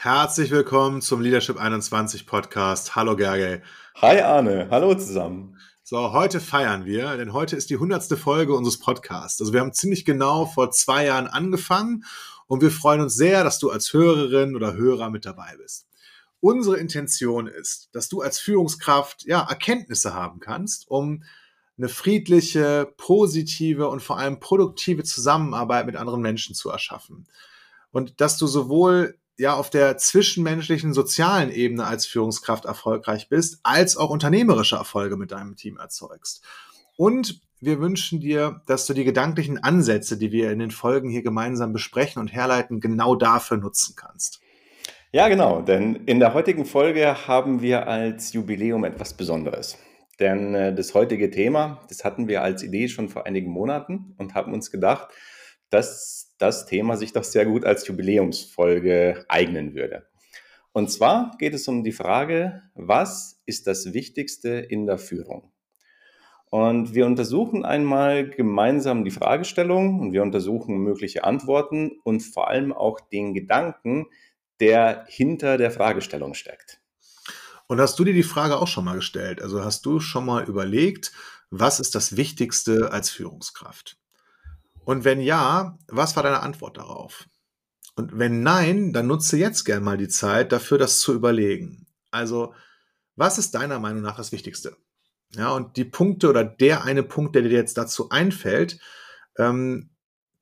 Herzlich willkommen zum Leadership 21 Podcast. Hallo Gergely. Hi Arne, hallo zusammen. So, heute feiern wir, denn heute ist die hundertste Folge unseres Podcasts. Also wir haben ziemlich genau vor zwei Jahren angefangen und wir freuen uns sehr, dass du als Hörerin oder Hörer mit dabei bist. Unsere Intention ist, dass du als Führungskraft ja Erkenntnisse haben kannst, um eine friedliche, positive und vor allem produktive Zusammenarbeit mit anderen Menschen zu erschaffen. Und dass du sowohl ja auf der zwischenmenschlichen, sozialen Ebene als Führungskraft erfolgreich bist, als auch unternehmerische Erfolge mit deinem Team erzeugst. Und wir wünschen dir, dass du die gedanklichen Ansätze, die wir in den Folgen hier gemeinsam besprechen und herleiten, genau dafür nutzen kannst. Ja, genau, denn in der heutigen Folge haben wir als Jubiläum etwas Besonderes. Denn äh, das heutige Thema, das hatten wir als Idee schon vor einigen Monaten und haben uns gedacht, dass das Thema sich doch sehr gut als Jubiläumsfolge eignen würde. Und zwar geht es um die Frage, was ist das Wichtigste in der Führung? Und wir untersuchen einmal gemeinsam die Fragestellung und wir untersuchen mögliche Antworten und vor allem auch den Gedanken, der hinter der Fragestellung steckt. Und hast du dir die Frage auch schon mal gestellt? Also hast du schon mal überlegt, was ist das Wichtigste als Führungskraft? Und wenn ja, was war deine Antwort darauf? Und wenn nein, dann nutze jetzt gern mal die Zeit dafür, das zu überlegen. Also, was ist deiner Meinung nach das Wichtigste? Ja, und die Punkte oder der eine Punkt, der dir jetzt dazu einfällt, ähm,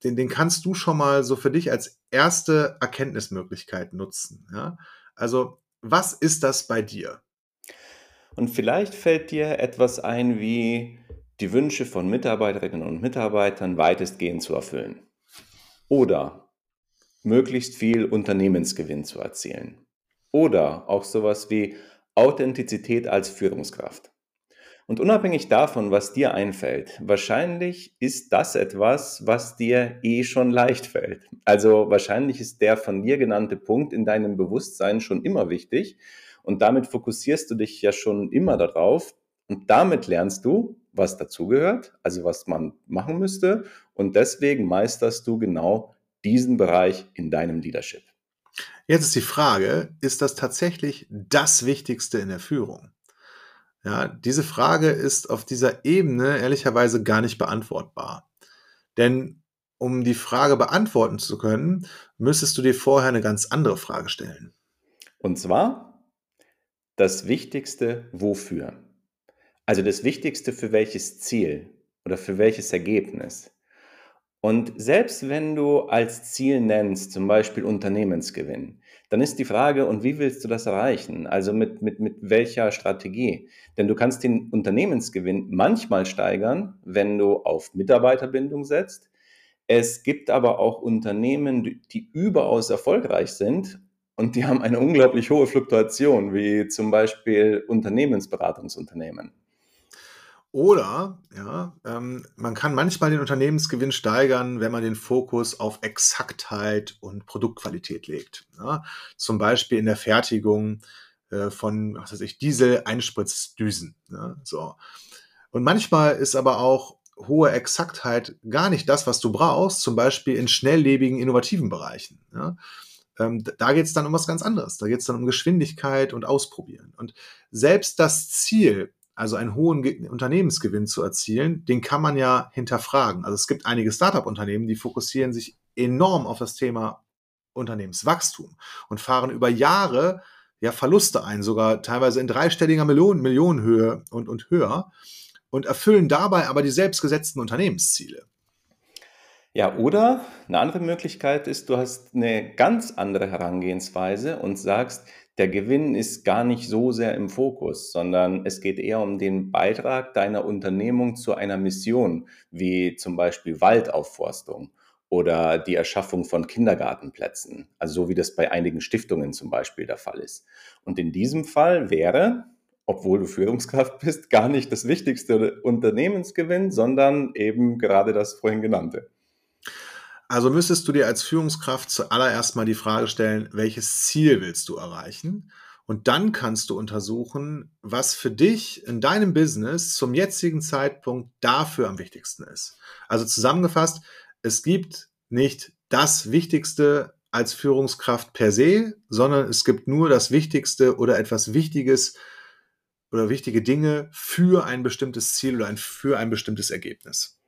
den, den kannst du schon mal so für dich als erste Erkenntnismöglichkeit nutzen. Ja? Also, was ist das bei dir? Und vielleicht fällt dir etwas ein wie, die Wünsche von Mitarbeiterinnen und Mitarbeitern weitestgehend zu erfüllen. Oder möglichst viel Unternehmensgewinn zu erzielen. Oder auch sowas wie Authentizität als Führungskraft. Und unabhängig davon, was dir einfällt, wahrscheinlich ist das etwas, was dir eh schon leicht fällt. Also wahrscheinlich ist der von dir genannte Punkt in deinem Bewusstsein schon immer wichtig und damit fokussierst du dich ja schon immer darauf und damit lernst du, was dazugehört, also was man machen müsste. Und deswegen meisterst du genau diesen Bereich in deinem Leadership. Jetzt ist die Frage, ist das tatsächlich das Wichtigste in der Führung? Ja, diese Frage ist auf dieser Ebene ehrlicherweise gar nicht beantwortbar. Denn um die Frage beantworten zu können, müsstest du dir vorher eine ganz andere Frage stellen. Und zwar das Wichtigste wofür? Also das Wichtigste für welches Ziel oder für welches Ergebnis. Und selbst wenn du als Ziel nennst, zum Beispiel Unternehmensgewinn, dann ist die Frage, und wie willst du das erreichen? Also mit, mit, mit welcher Strategie? Denn du kannst den Unternehmensgewinn manchmal steigern, wenn du auf Mitarbeiterbindung setzt. Es gibt aber auch Unternehmen, die überaus erfolgreich sind und die haben eine unglaublich hohe Fluktuation, wie zum Beispiel Unternehmensberatungsunternehmen. Oder ja, ähm, man kann manchmal den Unternehmensgewinn steigern, wenn man den Fokus auf Exaktheit und Produktqualität legt. Ja? Zum Beispiel in der Fertigung äh, von, was weiß ich, Diesel-Einspritzdüsen. Ja? So. Und manchmal ist aber auch hohe Exaktheit gar nicht das, was du brauchst, zum Beispiel in schnelllebigen, innovativen Bereichen. Ja? Ähm, da geht es dann um was ganz anderes. Da geht es dann um Geschwindigkeit und Ausprobieren. Und selbst das Ziel, also einen hohen Unternehmensgewinn zu erzielen, den kann man ja hinterfragen. Also es gibt einige Startup-Unternehmen, die fokussieren sich enorm auf das Thema Unternehmenswachstum und fahren über Jahre ja Verluste ein, sogar teilweise in dreistelliger Millionen, Millionenhöhe und, und höher und erfüllen dabei aber die selbstgesetzten Unternehmensziele. Ja, oder eine andere Möglichkeit ist, du hast eine ganz andere Herangehensweise und sagst, der Gewinn ist gar nicht so sehr im Fokus, sondern es geht eher um den Beitrag deiner Unternehmung zu einer Mission, wie zum Beispiel Waldaufforstung oder die Erschaffung von Kindergartenplätzen, also so wie das bei einigen Stiftungen zum Beispiel der Fall ist. Und in diesem Fall wäre, obwohl du Führungskraft bist, gar nicht das wichtigste Unternehmensgewinn, sondern eben gerade das vorhin genannte. Also müsstest du dir als Führungskraft zuallererst mal die Frage stellen, welches Ziel willst du erreichen? Und dann kannst du untersuchen, was für dich in deinem Business zum jetzigen Zeitpunkt dafür am wichtigsten ist. Also zusammengefasst, es gibt nicht das Wichtigste als Führungskraft per se, sondern es gibt nur das Wichtigste oder etwas Wichtiges oder wichtige Dinge für ein bestimmtes Ziel oder ein, für ein bestimmtes Ergebnis.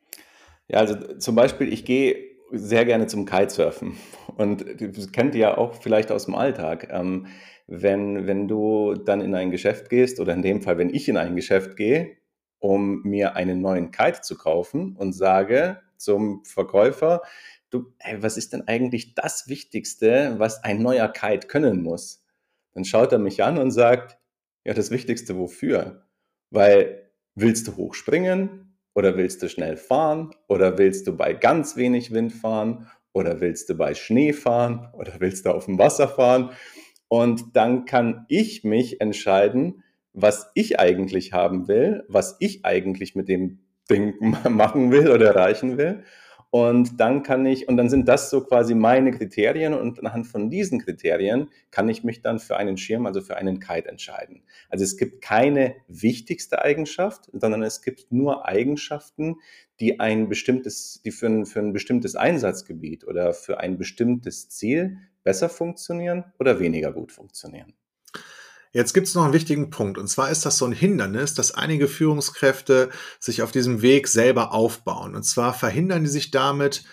Ja, also zum Beispiel, ich gehe sehr gerne zum Kitesurfen und das kennt ihr ja auch vielleicht aus dem Alltag. Ähm, wenn, wenn du dann in ein Geschäft gehst oder in dem Fall, wenn ich in ein Geschäft gehe, um mir einen neuen Kite zu kaufen und sage zum Verkäufer, du, ey, was ist denn eigentlich das Wichtigste, was ein neuer Kite können muss? Dann schaut er mich an und sagt, ja, das Wichtigste wofür? Weil willst du hochspringen oder willst du schnell fahren oder willst du bei ganz wenig Wind fahren oder willst du bei Schnee fahren oder willst du auf dem Wasser fahren? Und dann kann ich mich entscheiden, was ich eigentlich haben will, was ich eigentlich mit dem Ding machen will oder erreichen will. Und dann kann ich, und dann sind das so quasi meine Kriterien und anhand von diesen Kriterien kann ich mich dann für einen Schirm, also für einen Kite entscheiden. Also es gibt keine wichtigste Eigenschaft, sondern es gibt nur Eigenschaften, die ein bestimmtes, die für ein, für ein bestimmtes Einsatzgebiet oder für ein bestimmtes Ziel besser funktionieren oder weniger gut funktionieren. Jetzt gibt es noch einen wichtigen Punkt. Und zwar ist das so ein Hindernis, dass einige Führungskräfte sich auf diesem Weg selber aufbauen. Und zwar verhindern die sich damit,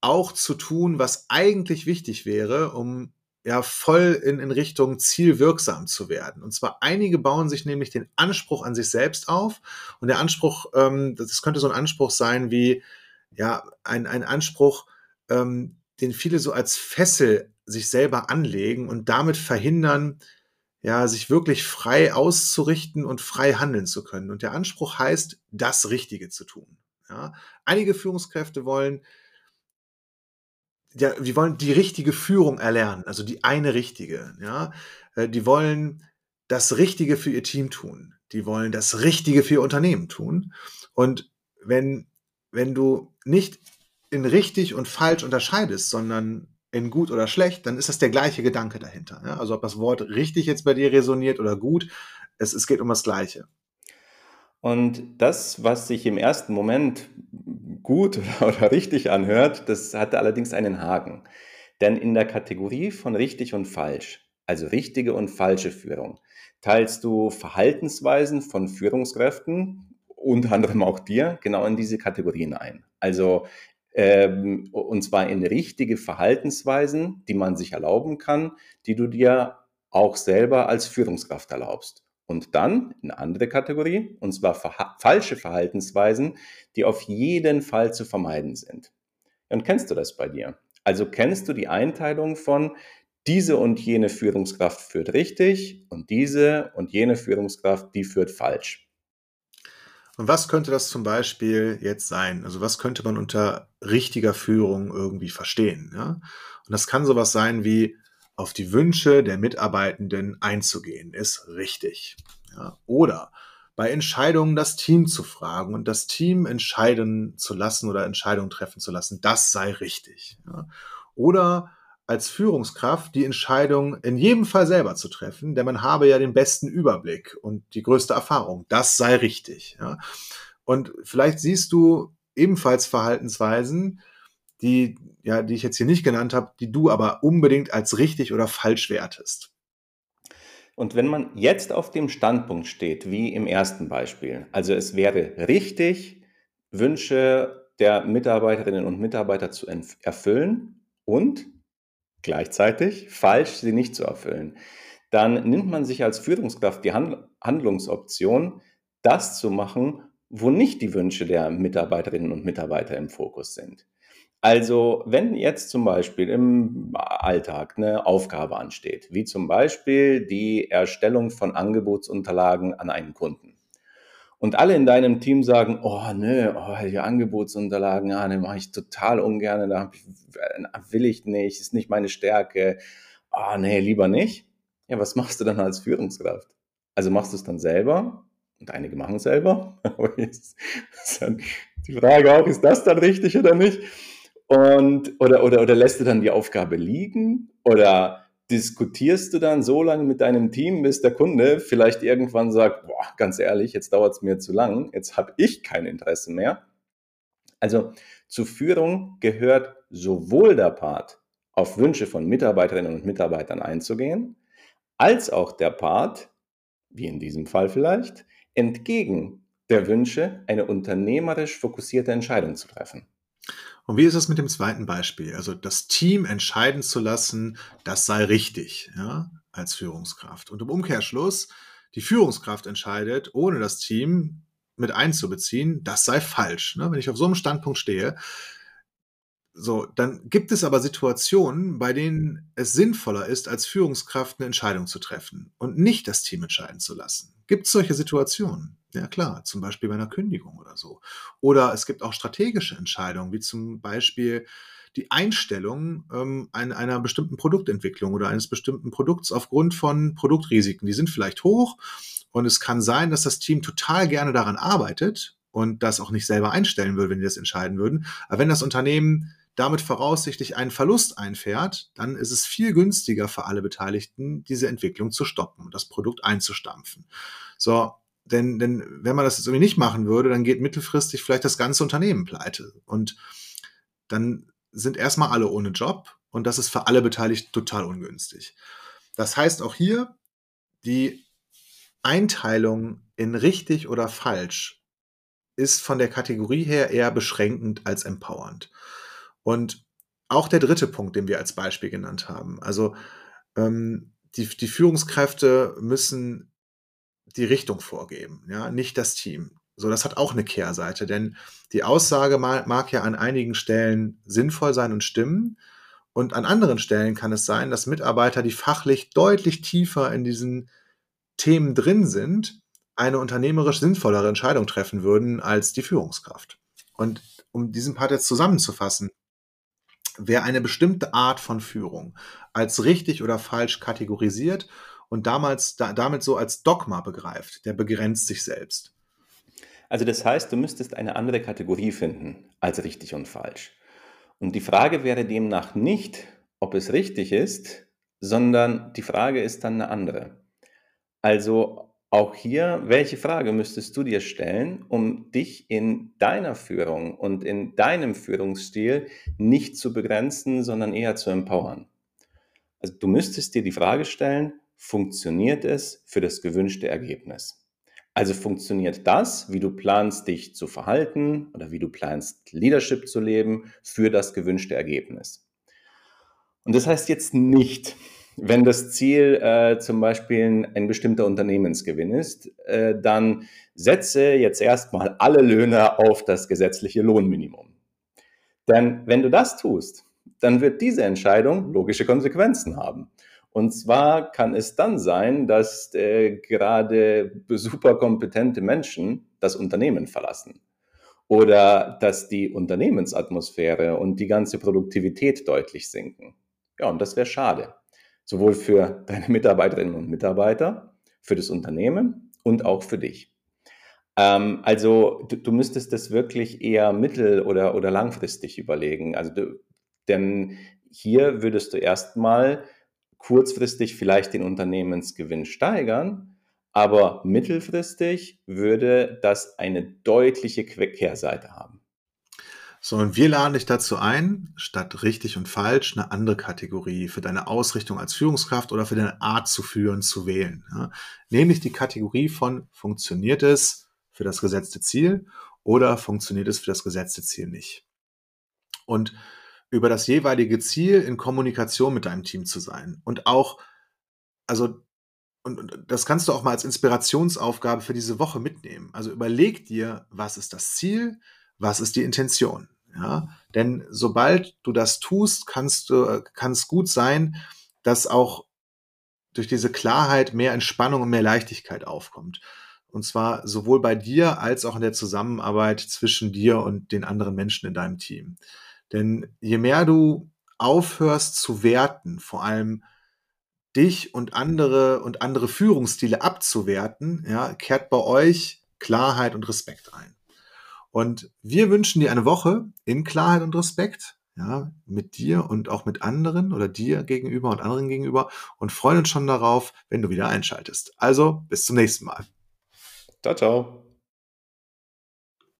auch zu tun, was eigentlich wichtig wäre, um ja voll in, in Richtung zielwirksam zu werden. Und zwar einige bauen sich nämlich den Anspruch an sich selbst auf. Und der Anspruch, ähm, das könnte so ein Anspruch sein wie, ja, ein, ein Anspruch, ähm, den viele so als Fessel sich selber anlegen und damit verhindern, ja, sich wirklich frei auszurichten und frei handeln zu können. Und der Anspruch heißt, das Richtige zu tun. Ja. Einige Führungskräfte wollen, ja, die wollen die richtige Führung erlernen, also die eine richtige. Ja. Äh, die wollen das Richtige für ihr Team tun. Die wollen das Richtige für ihr Unternehmen tun. Und wenn, wenn du nicht in richtig und falsch unterscheidest, sondern in gut oder schlecht, dann ist das der gleiche Gedanke dahinter. Ja? Also ob das Wort richtig jetzt bei dir resoniert oder gut, es, es geht um das Gleiche. Und das, was sich im ersten Moment gut oder, richtig anhört, das hat allerdings einen Haken. Denn in der Kategorie von richtig und falsch, also richtige und falsche Führung, teilst du Verhaltensweisen von Führungskräften, unter anderem auch dir, genau in diese Kategorien ein. Also ähm, und zwar in richtige Verhaltensweisen, die man sich erlauben kann, die du dir auch selber als Führungskraft erlaubst. Und dann eine andere Kategorie, und zwar verha falsche Verhaltensweisen, die auf jeden Fall zu vermeiden sind. Und kennst du das bei dir? Also kennst du die Einteilung von diese und jene Führungskraft führt richtig und diese und jene Führungskraft, die führt falsch. Und was könnte das zum Beispiel jetzt sein? Also was könnte man unter richtiger Führung irgendwie verstehen? Ja? Und das kann sowas sein wie auf die Wünsche der Mitarbeitenden einzugehen, ist richtig. Ja? Oder bei Entscheidungen das Team zu fragen und das Team entscheiden zu lassen oder Entscheidungen treffen zu lassen, das sei richtig. Ja? Oder als Führungskraft die Entscheidung in jedem Fall selber zu treffen, denn man habe ja den besten Überblick und die größte Erfahrung. Das sei richtig. Ja. Und vielleicht siehst du ebenfalls Verhaltensweisen, die, ja, die ich jetzt hier nicht genannt habe, die du aber unbedingt als richtig oder falsch wertest. Und wenn man jetzt auf dem Standpunkt steht, wie im ersten Beispiel, also es wäre richtig, Wünsche der Mitarbeiterinnen und Mitarbeiter zu erfüllen und gleichzeitig falsch, sie nicht zu erfüllen, dann nimmt man sich als Führungskraft die Handlungsoption, das zu machen, wo nicht die Wünsche der Mitarbeiterinnen und Mitarbeiter im Fokus sind. Also wenn jetzt zum Beispiel im Alltag eine Aufgabe ansteht, wie zum Beispiel die Erstellung von Angebotsunterlagen an einen Kunden, und alle in deinem Team sagen, oh nö, oh, die Angebotsunterlagen, ja, ne, mache ich total ungern, da will ich nicht, ist nicht meine Stärke, oh nee, lieber nicht. Ja, was machst du dann als Führungskraft? Also machst du es dann selber und einige machen es selber. die Frage auch, ist das dann richtig oder nicht? Und, oder, oder, oder lässt du dann die Aufgabe liegen? Oder diskutierst du dann so lange mit deinem Team, bis der Kunde vielleicht irgendwann sagt, boah, ganz ehrlich, jetzt dauert es mir zu lang, jetzt habe ich kein Interesse mehr. Also zur Führung gehört sowohl der Part auf Wünsche von Mitarbeiterinnen und Mitarbeitern einzugehen, als auch der Part, wie in diesem Fall vielleicht, entgegen der Wünsche eine unternehmerisch fokussierte Entscheidung zu treffen. Und wie ist es mit dem zweiten Beispiel? Also das Team entscheiden zu lassen, das sei richtig, ja, als Führungskraft. Und im Umkehrschluss, die Führungskraft entscheidet, ohne das Team mit einzubeziehen, das sei falsch. Ne? Wenn ich auf so einem Standpunkt stehe, so, dann gibt es aber Situationen, bei denen es sinnvoller ist, als Führungskraft eine Entscheidung zu treffen und nicht das Team entscheiden zu lassen. Gibt es solche Situationen? Ja klar, zum Beispiel bei einer Kündigung oder so. Oder es gibt auch strategische Entscheidungen, wie zum Beispiel die Einstellung ähm, einer bestimmten Produktentwicklung oder eines bestimmten Produkts aufgrund von Produktrisiken. Die sind vielleicht hoch und es kann sein, dass das Team total gerne daran arbeitet und das auch nicht selber einstellen würde, wenn die das entscheiden würden. Aber wenn das Unternehmen damit voraussichtlich einen Verlust einfährt, dann ist es viel günstiger für alle Beteiligten, diese Entwicklung zu stoppen und das Produkt einzustampfen. So, denn, denn wenn man das jetzt irgendwie nicht machen würde, dann geht mittelfristig vielleicht das ganze Unternehmen pleite. Und dann sind erstmal alle ohne Job und das ist für alle Beteiligten total ungünstig. Das heißt auch hier, die Einteilung in richtig oder falsch ist von der Kategorie her eher beschränkend als empowernd. Und auch der dritte Punkt, den wir als Beispiel genannt haben. Also ähm, die, die Führungskräfte müssen die Richtung vorgeben, ja, nicht das Team. So, das hat auch eine Kehrseite, denn die Aussage mag, mag ja an einigen Stellen sinnvoll sein und stimmen. Und an anderen Stellen kann es sein, dass Mitarbeiter, die fachlich deutlich tiefer in diesen Themen drin sind, eine unternehmerisch sinnvollere Entscheidung treffen würden als die Führungskraft. Und um diesen Part jetzt zusammenzufassen, wer eine bestimmte Art von Führung als richtig oder falsch kategorisiert und damals, da, damit so als Dogma begreift, der begrenzt sich selbst. Also das heißt, du müsstest eine andere Kategorie finden als richtig und falsch. Und die Frage wäre demnach nicht, ob es richtig ist, sondern die Frage ist dann eine andere. Also auch hier, welche Frage müsstest du dir stellen, um dich in deiner Führung und in deinem Führungsstil nicht zu begrenzen, sondern eher zu empowern? Also du müsstest dir die Frage stellen, funktioniert es für das gewünschte Ergebnis? Also funktioniert das, wie du planst, dich zu verhalten oder wie du planst, Leadership zu leben, für das gewünschte Ergebnis? Und das heißt jetzt nicht, wenn das Ziel äh, zum Beispiel ein bestimmter Unternehmensgewinn ist, äh, dann setze jetzt erstmal alle Löhne auf das gesetzliche Lohnminimum. Denn wenn du das tust, dann wird diese Entscheidung logische Konsequenzen haben. Und zwar kann es dann sein, dass äh, gerade superkompetente Menschen das Unternehmen verlassen oder dass die Unternehmensatmosphäre und die ganze Produktivität deutlich sinken. Ja, und das wäre schade sowohl für deine Mitarbeiterinnen und Mitarbeiter, für das Unternehmen und auch für dich. Ähm, also du, du, müsstest das wirklich eher mittel- oder, oder langfristig überlegen. Also du, denn hier würdest du erstmal kurzfristig vielleicht den Unternehmensgewinn steigern, aber mittelfristig würde das eine deutliche Kehrseite haben. So, und wir laden dich dazu ein, statt richtig und falsch eine andere Kategorie für deine Ausrichtung als Führungskraft oder für deine Art zu führen zu wählen. Ja? Nämlich die Kategorie von funktioniert es für das gesetzte Ziel oder funktioniert es für das gesetzte Ziel nicht. Und über das jeweilige Ziel in Kommunikation mit deinem Team zu sein und auch, also und, das kannst du auch mal als Inspirationsaufgabe für diese Woche mitnehmen. Also überleg dir, was ist das Ziel, was ist die Intention? Ja, denn sobald du das tust, kannst du, kann es gut sein, dass auch durch diese Klarheit mehr Entspannung und mehr Leichtigkeit aufkommt. Und zwar sowohl bei dir als auch in der Zusammenarbeit zwischen dir und den anderen Menschen in deinem Team. Denn je mehr du aufhörst zu werten, vor allem dich und andere und andere Führungsstile abzuwerten, ja, kehrt bei euch Klarheit und Respekt ein. Und wir wünschen dir eine Woche in Klarheit und Respekt, ja, mit dir und auch mit anderen oder dir gegenüber und anderen gegenüber und freuen uns schon darauf, wenn du wieder einschaltest. Also bis zum nächsten Mal. Ciao, ciao.